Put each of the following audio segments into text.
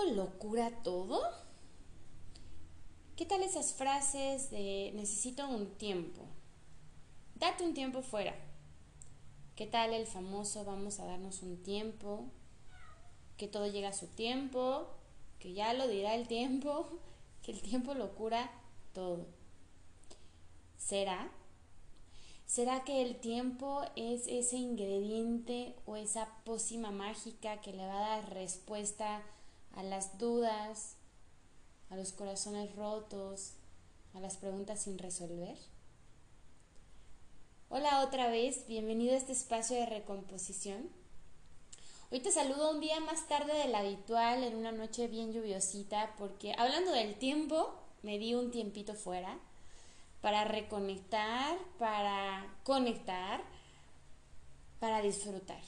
tiempo lo cura todo? ¿Qué tal esas frases de necesito un tiempo? Date un tiempo fuera. ¿Qué tal el famoso vamos a darnos un tiempo? Que todo llega a su tiempo, que ya lo dirá el tiempo, que el tiempo lo cura todo. ¿Será? ¿Será que el tiempo es ese ingrediente o esa pócima mágica que le va a dar respuesta a las dudas, a los corazones rotos, a las preguntas sin resolver? Hola otra vez, bienvenido a este espacio de recomposición. Hoy te saludo un día más tarde de la habitual, en una noche bien lluviosita, porque hablando del tiempo, me di un tiempito fuera para reconectar, para conectar, para disfrutar.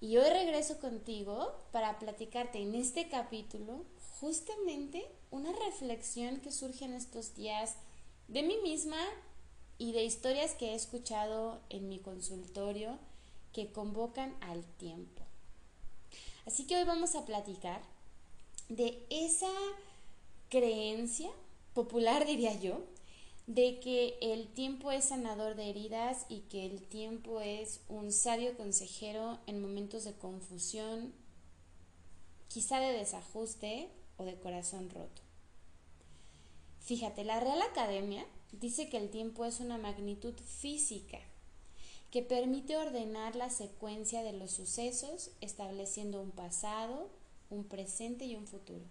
Y hoy regreso contigo para platicarte en este capítulo justamente una reflexión que surge en estos días de mí misma y de historias que he escuchado en mi consultorio que convocan al tiempo. Así que hoy vamos a platicar de esa creencia popular, diría yo, de que el tiempo es sanador de heridas y que el tiempo es un sabio consejero en momentos de confusión, quizá de desajuste o de corazón roto. Fíjate, la Real Academia dice que el tiempo es una magnitud física que permite ordenar la secuencia de los sucesos estableciendo un pasado, un presente y un futuro.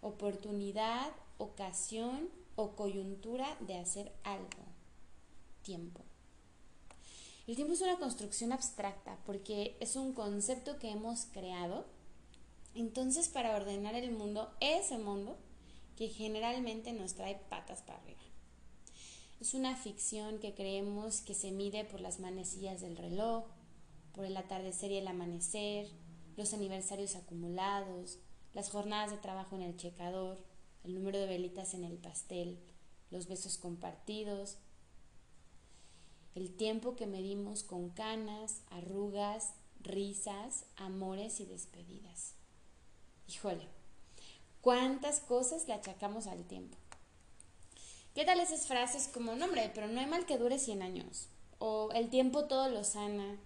Oportunidad, ocasión o coyuntura de hacer algo. Tiempo. El tiempo es una construcción abstracta porque es un concepto que hemos creado. Entonces, para ordenar el mundo, ese mundo que generalmente nos trae patas para arriba. Es una ficción que creemos que se mide por las manecillas del reloj, por el atardecer y el amanecer, los aniversarios acumulados, las jornadas de trabajo en el checador, el número de velitas en el pastel, los besos compartidos, el tiempo que medimos con canas, arrugas, risas, amores y despedidas. Híjole, cuántas cosas le achacamos al tiempo. ¿Qué tal esas frases como, no hombre, pero no hay mal que dure 100 años? O el tiempo todo lo sana.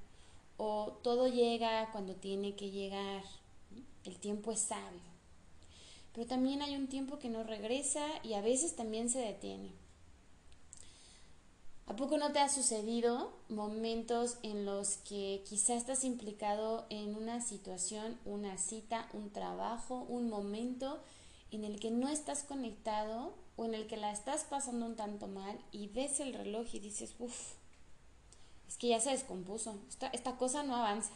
O todo llega cuando tiene que llegar. El tiempo es sabio pero también hay un tiempo que no regresa y a veces también se detiene. ¿A poco no te ha sucedido momentos en los que quizás estás implicado en una situación, una cita, un trabajo, un momento en el que no estás conectado o en el que la estás pasando un tanto mal y ves el reloj y dices, uff, es que ya se descompuso, esta, esta cosa no avanza.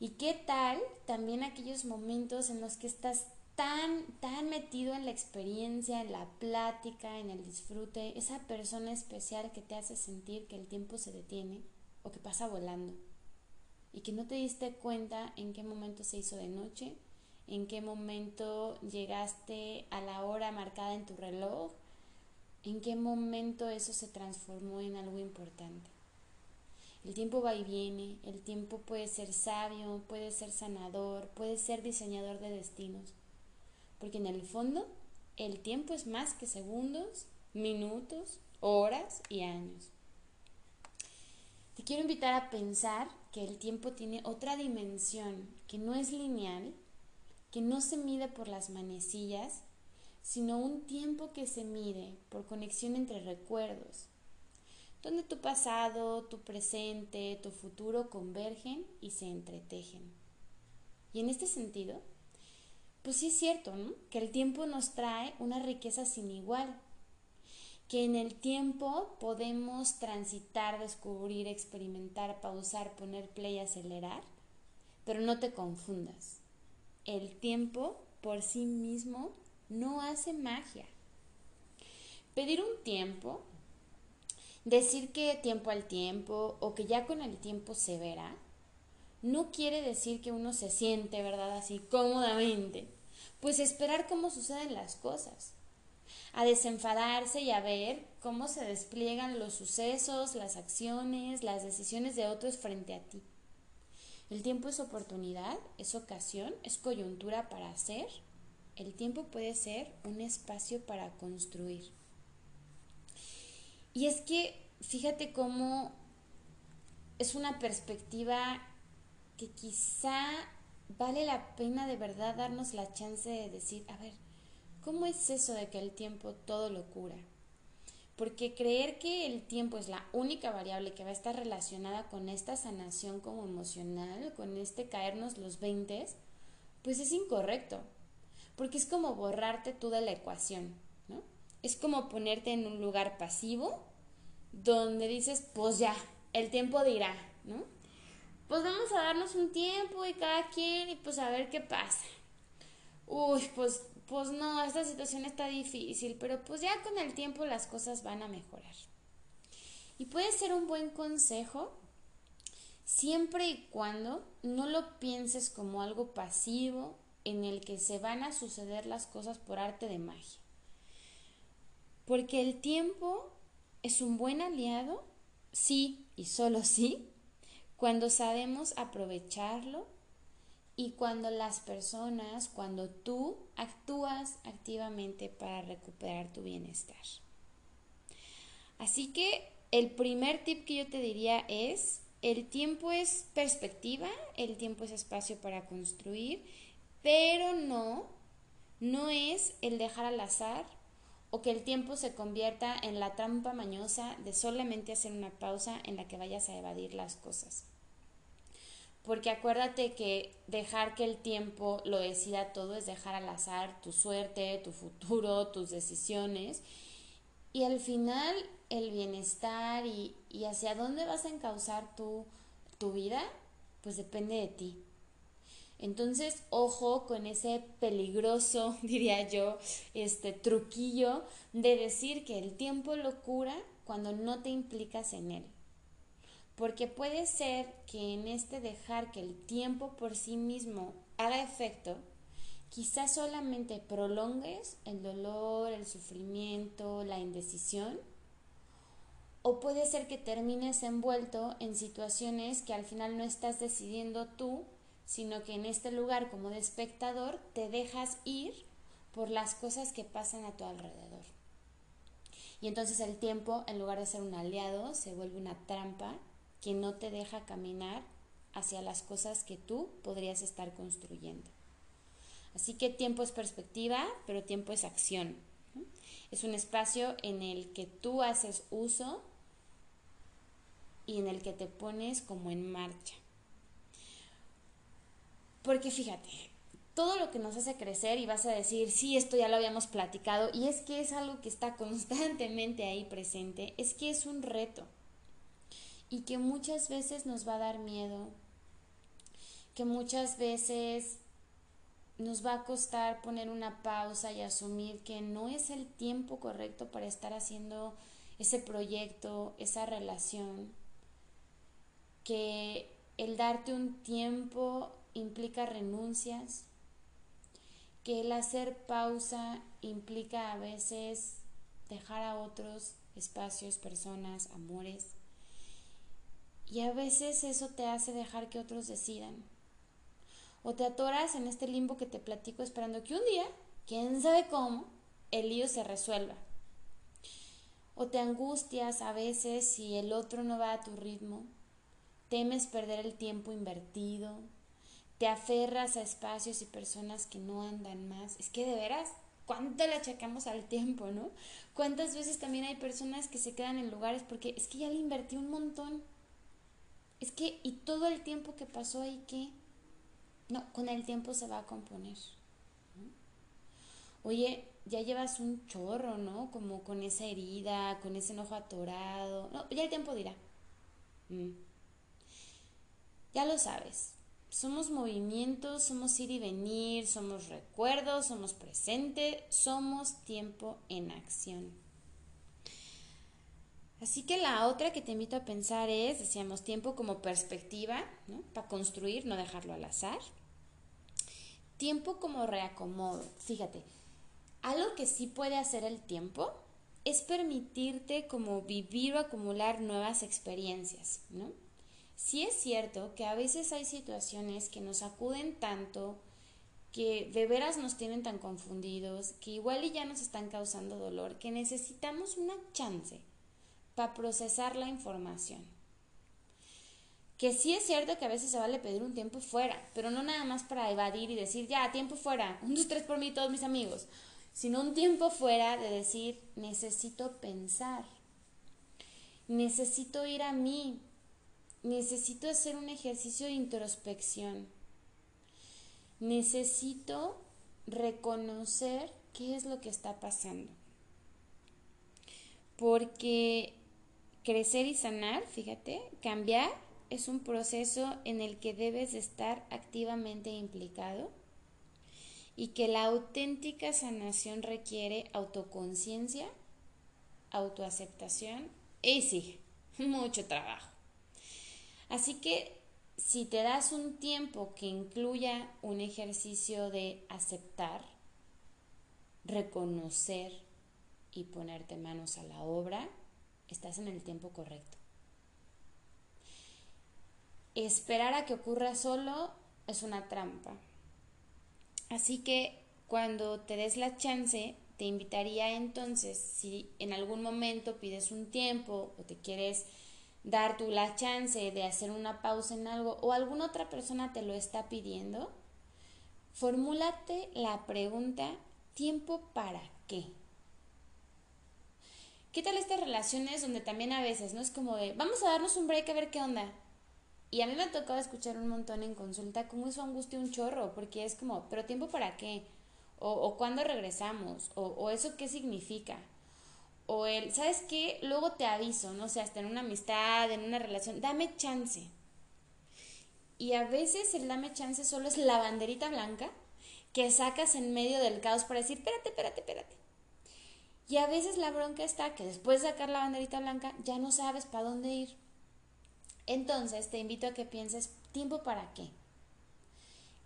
¿Y qué tal también aquellos momentos en los que estás tan, tan metido en la experiencia, en la plática, en el disfrute, esa persona especial que te hace sentir que el tiempo se detiene o que pasa volando y que no te diste cuenta en qué momento se hizo de noche, en qué momento llegaste a la hora marcada en tu reloj, en qué momento eso se transformó en algo importante. El tiempo va y viene, el tiempo puede ser sabio, puede ser sanador, puede ser diseñador de destinos. Porque en el fondo, el tiempo es más que segundos, minutos, horas y años. Te quiero invitar a pensar que el tiempo tiene otra dimensión, que no es lineal, que no se mide por las manecillas, sino un tiempo que se mide por conexión entre recuerdos, donde tu pasado, tu presente, tu futuro convergen y se entretejen. Y en este sentido, pues sí es cierto, ¿no? Que el tiempo nos trae una riqueza sin igual, que en el tiempo podemos transitar, descubrir, experimentar, pausar, poner play, acelerar, pero no te confundas. El tiempo por sí mismo no hace magia. Pedir un tiempo Decir que tiempo al tiempo o que ya con el tiempo se verá, no quiere decir que uno se siente, ¿verdad? Así cómodamente. Pues esperar cómo suceden las cosas. A desenfadarse y a ver cómo se despliegan los sucesos, las acciones, las decisiones de otros frente a ti. El tiempo es oportunidad, es ocasión, es coyuntura para hacer. El tiempo puede ser un espacio para construir. Y es que fíjate cómo es una perspectiva que quizá vale la pena de verdad darnos la chance de decir, a ver, ¿cómo es eso de que el tiempo todo lo cura? Porque creer que el tiempo es la única variable que va a estar relacionada con esta sanación como emocional, con este caernos los 20, pues es incorrecto. Porque es como borrarte tú de la ecuación, ¿no? Es como ponerte en un lugar pasivo donde dices, pues ya, el tiempo dirá, ¿no? Pues vamos a darnos un tiempo y cada quien y pues a ver qué pasa. Uy, pues, pues no, esta situación está difícil, pero pues ya con el tiempo las cosas van a mejorar. Y puede ser un buen consejo siempre y cuando no lo pienses como algo pasivo en el que se van a suceder las cosas por arte de magia. Porque el tiempo es un buen aliado, sí y solo sí, cuando sabemos aprovecharlo y cuando las personas, cuando tú actúas activamente para recuperar tu bienestar. Así que el primer tip que yo te diría es, el tiempo es perspectiva, el tiempo es espacio para construir, pero no, no es el dejar al azar o que el tiempo se convierta en la trampa mañosa de solamente hacer una pausa en la que vayas a evadir las cosas. Porque acuérdate que dejar que el tiempo lo decida todo es dejar al azar tu suerte, tu futuro, tus decisiones. Y al final el bienestar y, hacia dónde vas a encauzar tu, tu vida, pues depende de ti. Entonces, ojo con ese peligroso, diría yo, este truquillo de decir que el tiempo lo cura cuando no te implicas en él. Porque puede ser que en este dejar que el tiempo por sí mismo haga efecto, quizás solamente prolongues el dolor, el sufrimiento, la indecisión, o puede ser que termines envuelto en situaciones que al final no estás decidiendo tú, sino que en este lugar como de espectador te dejas ir por las cosas que pasan a tu alrededor. Y entonces el tiempo, en lugar de ser un aliado, se vuelve una trampa que no te deja caminar hacia las cosas que tú podrías estar construyendo. Así que tiempo es perspectiva, pero tiempo es acción. Es un espacio en el que tú haces uso y en el que te pones como en marcha. Porque fíjate, todo lo que nos hace crecer y vas a decir, sí, esto ya lo habíamos platicado, y es que es algo que está constantemente ahí presente, es que es un reto. Y que muchas veces nos va a dar miedo, que muchas veces nos va a costar poner una pausa y asumir que no es el tiempo correcto para estar haciendo ese proyecto, esa relación, que el darte un tiempo implica renuncias, que el hacer pausa implica a veces dejar a otros espacios, personas, amores. Y a veces eso te hace dejar que otros decidan. O te atoras en este limbo que te platico esperando que un día, quién sabe cómo, el lío se resuelva. O te angustias a veces si el otro no va a tu ritmo. Temes perder el tiempo invertido, te aferras a espacios y personas que no andan más. Es que de veras, ¿cuánto le achacamos al tiempo, no? ¿Cuántas veces también hay personas que se quedan en lugares porque es que ya le invertí un montón? Es que, ¿y todo el tiempo que pasó ahí qué? No, con el tiempo se va a componer. Oye, ya llevas un chorro, ¿no? Como con esa herida, con ese enojo atorado. No, ya el tiempo dirá. Mm. Ya lo sabes, somos movimientos, somos ir y venir, somos recuerdos, somos presente, somos tiempo en acción. Así que la otra que te invito a pensar es, decíamos, tiempo como perspectiva, ¿no? Para construir, no dejarlo al azar. Tiempo como reacomodo. Fíjate, algo que sí puede hacer el tiempo es permitirte como vivir o acumular nuevas experiencias, ¿no? Sí es cierto que a veces hay situaciones que nos acuden tanto, que de veras nos tienen tan confundidos, que igual y ya nos están causando dolor, que necesitamos una chance para procesar la información. Que sí es cierto que a veces se vale pedir un tiempo fuera, pero no nada más para evadir y decir, ya, tiempo fuera, un, dos, tres por mí, todos mis amigos, sino un tiempo fuera de decir, necesito pensar, necesito ir a mí, necesito hacer un ejercicio de introspección, necesito reconocer qué es lo que está pasando. Porque crecer y sanar, fíjate, cambiar es un proceso en el que debes estar activamente implicado y que la auténtica sanación requiere autoconciencia, autoaceptación y sí, mucho trabajo. Así que si te das un tiempo que incluya un ejercicio de aceptar, reconocer y ponerte manos a la obra, estás en el tiempo correcto. Esperar a que ocurra solo es una trampa. Así que cuando te des la chance, te invitaría entonces, si en algún momento pides un tiempo o te quieres dar tú la chance de hacer una pausa en algo o alguna otra persona te lo está pidiendo, formúlate la pregunta, ¿tiempo para qué? ¿Qué tal estas relaciones donde también a veces, ¿no? Es como de, vamos a darnos un break a ver qué onda. Y a mí me ha tocado escuchar un montón en consulta cómo eso angustia un chorro, porque es como, ¿pero tiempo para qué? O, o cuándo regresamos, o, o eso qué significa. O el, ¿sabes qué? Luego te aviso, no sé, hasta en una amistad, en una relación, dame chance. Y a veces el dame chance solo es la banderita blanca que sacas en medio del caos para decir, espérate, espérate, espérate. Y a veces la bronca está que después de sacar la banderita blanca ya no sabes para dónde ir. Entonces te invito a que pienses, ¿tiempo para qué?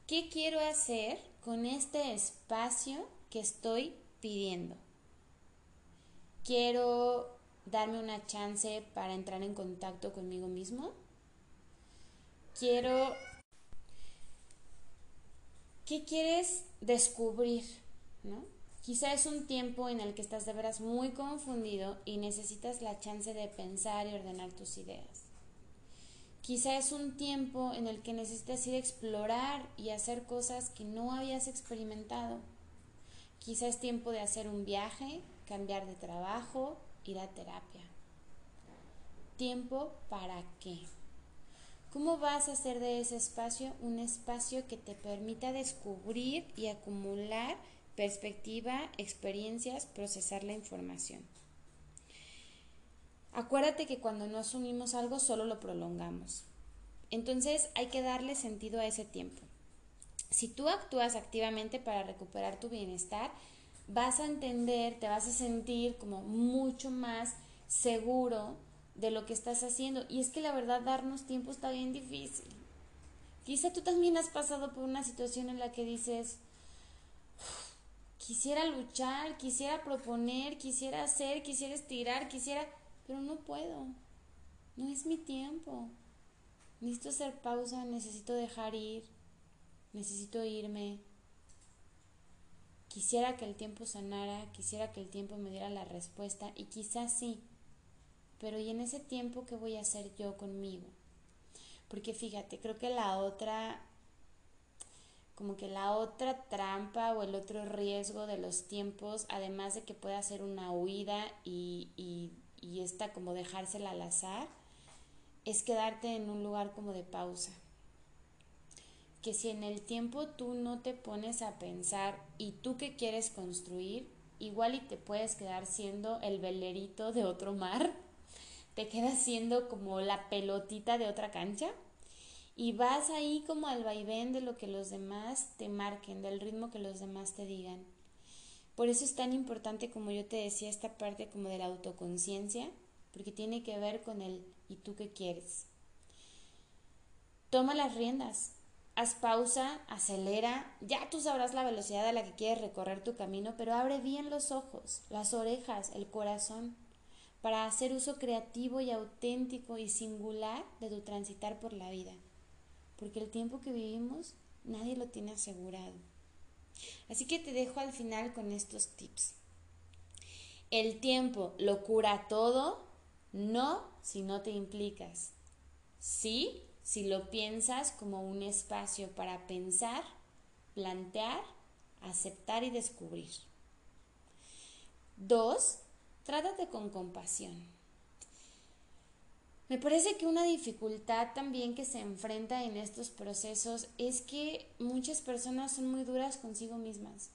¿Qué quiero hacer con este espacio que estoy pidiendo? Quiero darme una chance para entrar en contacto conmigo mismo. Quiero... ¿Qué quieres descubrir? ¿No? Quizá es un tiempo en el que estás de veras muy confundido y necesitas la chance de pensar y ordenar tus ideas. Quizá es un tiempo en el que necesitas ir a explorar y hacer cosas que no habías experimentado. Quizá es tiempo de hacer un viaje, cambiar de trabajo, ir a terapia. ¿Tiempo para qué? ¿Cómo vas a hacer de ese espacio un espacio que te permita descubrir y acumular perspectiva, experiencias, procesar la información. Acuérdate que cuando no asumimos algo solo lo prolongamos. Entonces hay que darle sentido a ese tiempo. Si tú actúas activamente para recuperar tu bienestar, vas a entender, te vas a sentir como mucho más seguro de lo que estás haciendo. Y es que la verdad darnos tiempo está bien difícil. Quizá tú también has pasado por una situación en la que dices, quisiera luchar, quisiera proponer, quisiera hacer, quisiera estirar, quisiera, pero no puedo. No es mi tiempo. Necesito hacer pausa, necesito dejar ir, necesito irme. Quisiera que el tiempo sanara, quisiera que el tiempo me diera la respuesta y quizás sí, pero ¿y en ese tiempo qué voy a hacer yo conmigo? Porque fíjate, creo que la otra como que la otra trampa o el otro riesgo de los tiempos, además de que pueda ser una huida y, y, esta como dejársela al azar, es quedarte en un lugar como de pausa. Que si en el tiempo tú no te pones a pensar y tú qué quieres construir, igual y te puedes quedar siendo el velerito de otro mar, te quedas siendo como la pelotita de otra cancha y vas ahí como al vaivén de lo que los demás te marquen, del ritmo que los demás te digan. Por eso es tan importante, como yo te decía, esta parte como de la autoconciencia, porque tiene que ver con el ¿y tú qué quieres? Toma las riendas, haz pausa, acelera, ya tú sabrás la velocidad a la que quieres recorrer tu camino, pero abre bien los ojos, las orejas, el corazón, para hacer uso creativo y auténtico y singular de tu transitar por la vida. Porque el tiempo que vivimos nadie lo tiene asegurado. Así que te dejo al final con estos tips. El tiempo lo cura todo, no si no te implicas. Sí, si lo piensas como un espacio para pensar, plantear, aceptar y descubrir. Dos, trátate con compasión. Me parece que una dificultad también que se enfrenta en estos procesos es que muchas personas son muy duras consigo mismas.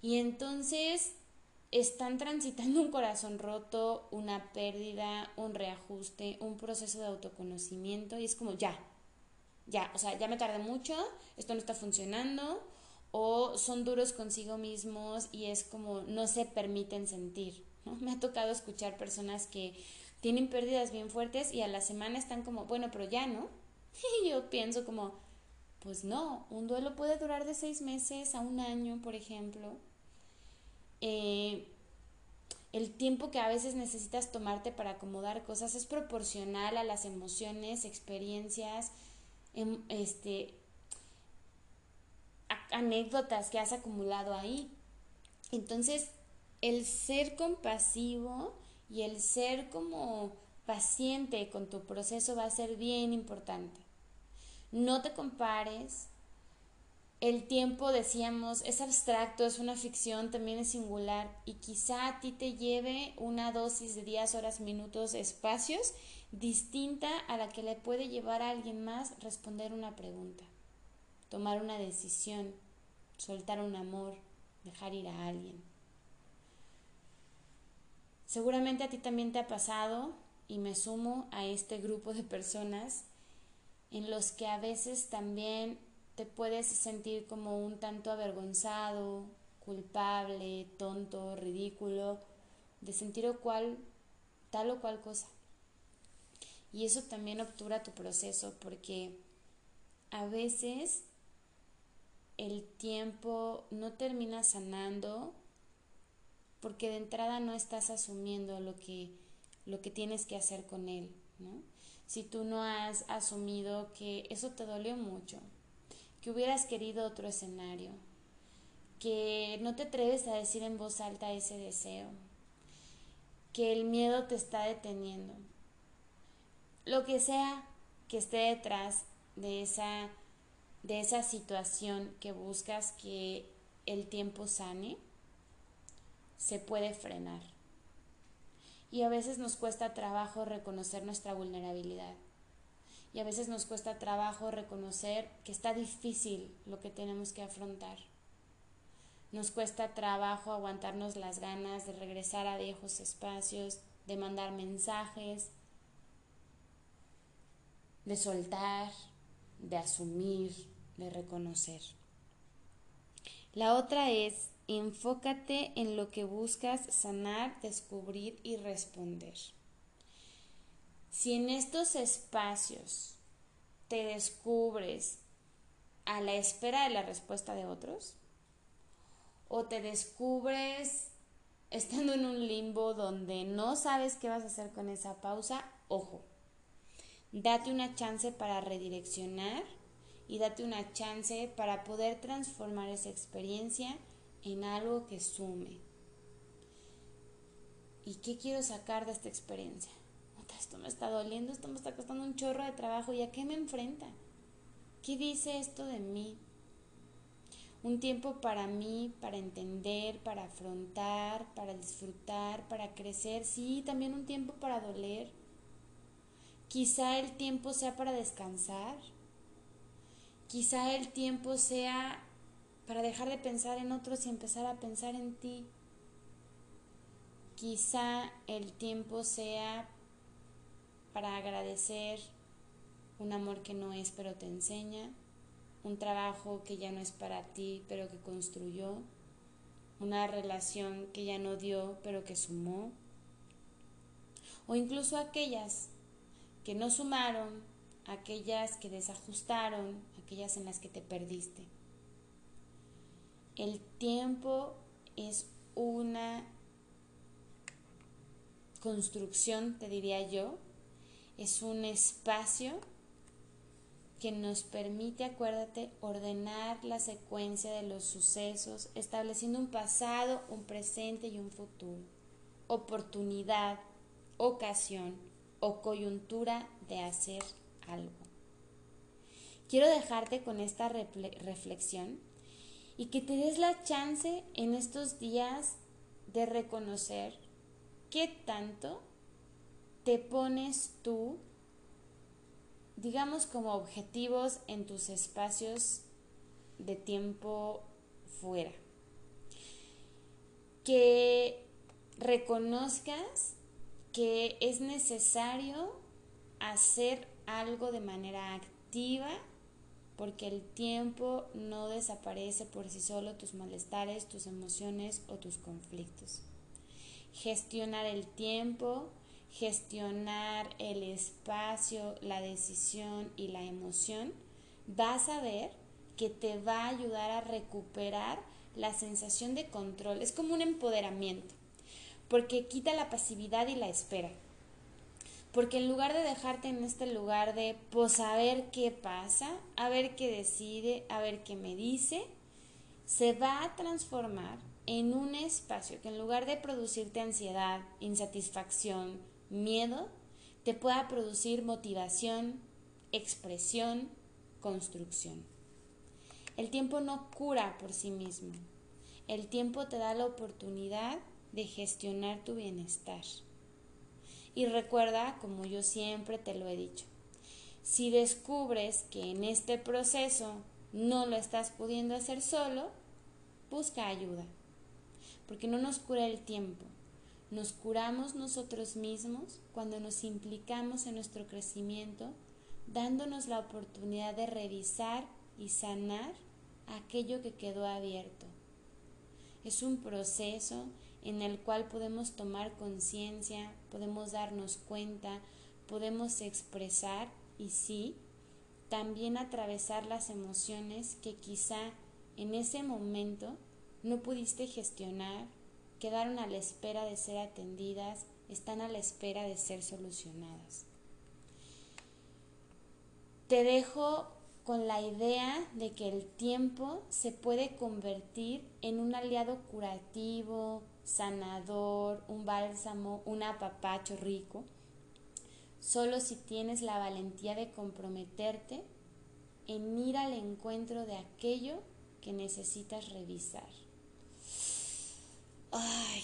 Y entonces están transitando un corazón roto, una pérdida, un reajuste, un proceso de autoconocimiento y es como ya, ya, o sea, ya me tardé mucho, esto no está funcionando, o son duros consigo mismos y es como no se permiten sentir. Me ha tocado escuchar personas que tienen pérdidas bien fuertes y a la semana están como, bueno, pero ya no. Y yo pienso como, pues no, un duelo puede durar de seis meses a un año, por ejemplo. Eh, el tiempo que a veces necesitas tomarte para acomodar cosas es proporcional a las emociones, experiencias, em, este, anécdotas que has acumulado ahí. Entonces, el ser compasivo y el ser como paciente con tu proceso va a ser bien importante. No te compares. El tiempo, decíamos, es abstracto, es una ficción, también es singular y quizá a ti te lleve una dosis de días, horas, minutos, espacios distinta a la que le puede llevar a alguien más responder una pregunta tomar una decisión, soltar un amor, dejar ir a alguien. Seguramente a ti también te ha pasado y me sumo a este grupo de personas en los que a veces también te puedes sentir como un tanto avergonzado, culpable, tonto, ridículo, de sentir o cual, tal o cual cosa. Y eso también obtura tu proceso porque a veces el tiempo no termina sanando porque de entrada no estás asumiendo lo que, lo que tienes que hacer con él, ¿no? Si tú no has asumido que eso te dolió mucho, que hubieras querido otro escenario, que no te atreves a decir en voz alta ese deseo, que el miedo te está deteniendo, lo que sea que esté detrás de esa de esa situación que buscas que el tiempo sane, se puede frenar. Y a veces nos cuesta trabajo reconocer nuestra vulnerabilidad. Y a veces nos cuesta trabajo reconocer que está difícil lo que tenemos que afrontar. Nos cuesta trabajo aguantarnos las ganas de regresar a viejos espacios, de mandar mensajes, de soltar, de asumir, de reconocer. La otra es, enfócate en lo que buscas sanar, descubrir y responder. Si en estos espacios te descubres a la espera de la respuesta de otros, o te descubres estando en un limbo donde no sabes qué vas a hacer con esa pausa, ojo, date una chance para redireccionar y date una chance para poder transformar esa experiencia en algo que sume. ¿Y qué quiero sacar de esta experiencia? Esto me está doliendo, esto me está costando un chorro de trabajo. ¿Y a qué me enfrenta? ¿Qué dice esto de mí? Un tiempo para mí, para entender, para afrontar, para disfrutar, para crecer. Sí, también un tiempo para doler. Quizá el tiempo sea para descansar Quizá el tiempo sea para dejar de pensar en otros y empezar a pensar en ti. Quizá el tiempo sea para agradecer un amor que no es pero te enseña, un trabajo que ya no es para ti pero que construyó, una relación que ya no dio pero que sumó, o incluso aquellas que no sumaron, aquellas que desajustaron, aquellas en las que te perdiste. El tiempo es una construcción, te diría yo, es un espacio que nos permite, acuérdate, ordenar la secuencia de los sucesos, estableciendo un pasado, un presente y un futuro, oportunidad, ocasión o coyuntura de hacer algo. Quiero dejarte con esta reflexión y que te des la chance en estos días de reconocer qué tanto te pones tú digamos como objetivos en tus espacios de tiempo fuera. Que reconozcas que es necesario hacer algo de manera activa porque el tiempo no desaparece por sí solo tus malestares, tus emociones o tus conflictos. Gestionar el tiempo gestionar el espacio, la decisión y la emoción, vas a ver que te va a ayudar a recuperar la sensación de control. Es como un empoderamiento, porque quita la pasividad y la espera. Porque en lugar de dejarte en este lugar de, pues a qué pasa, a ver qué decide, a ver qué me dice, se va a transformar en un espacio que en lugar de producirte ansiedad, insatisfacción, miedo te pueda producir motivación, expresión, construcción. El tiempo no cura por sí mismo. El tiempo te da la oportunidad de gestionar tu bienestar. Y recuerda, como yo siempre te lo he dicho, si descubres que en este proceso no lo estás pudiendo hacer solo, busca ayuda, porque no nos cura el tiempo, nos curamos nosotros mismos cuando nos implicamos en nuestro crecimiento, dándonos la oportunidad de revisar y sanar aquello que quedó abierto. Es un proceso en el cual podemos tomar conciencia, podemos darnos cuenta, podemos expresar y sí, también atravesar las emociones que quizá en ese momento no pudiste gestionar quedaron a la espera de ser atendidas, están a la espera de ser solucionadas. Te dejo con la idea de que el tiempo se puede convertir en un aliado curativo, sanador, un bálsamo, un apapacho rico, solo si tienes la valentía de comprometerte en ir al encuentro de aquello que necesitas revisar. Ay,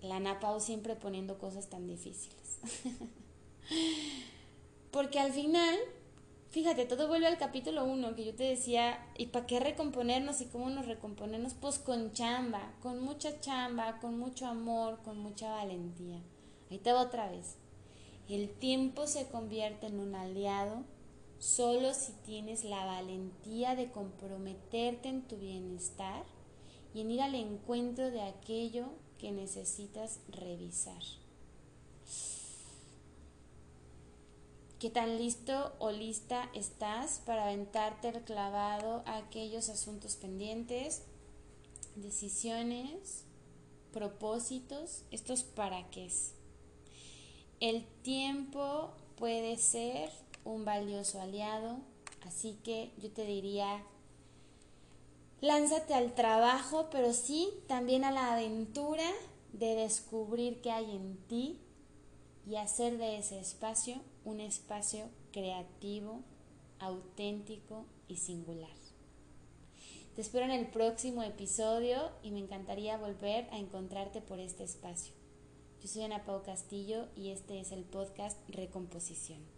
la Napao siempre poniendo cosas tan difíciles. Porque al final, fíjate, todo vuelve al capítulo 1 que yo te decía, ¿y para qué recomponernos y cómo nos recomponemos? Pues con chamba, con mucha chamba, con mucho amor, con mucha valentía. Ahí te va otra vez. El tiempo se convierte en un aliado solo si tienes la valentía de comprometerte en tu bienestar y en ir al encuentro de aquello que necesitas revisar. ¿Qué tan listo o lista estás para aventarte el clavado a aquellos asuntos pendientes, decisiones, propósitos, estos para qué? El tiempo puede ser un valioso aliado, así que yo te diría Lánzate al trabajo, pero sí también a la aventura de descubrir qué hay en ti y hacer de ese espacio un espacio creativo, auténtico y singular. Te espero en el próximo episodio y me encantaría volver a encontrarte por este espacio. Yo soy Ana Pau Castillo y este es el podcast Recomposición.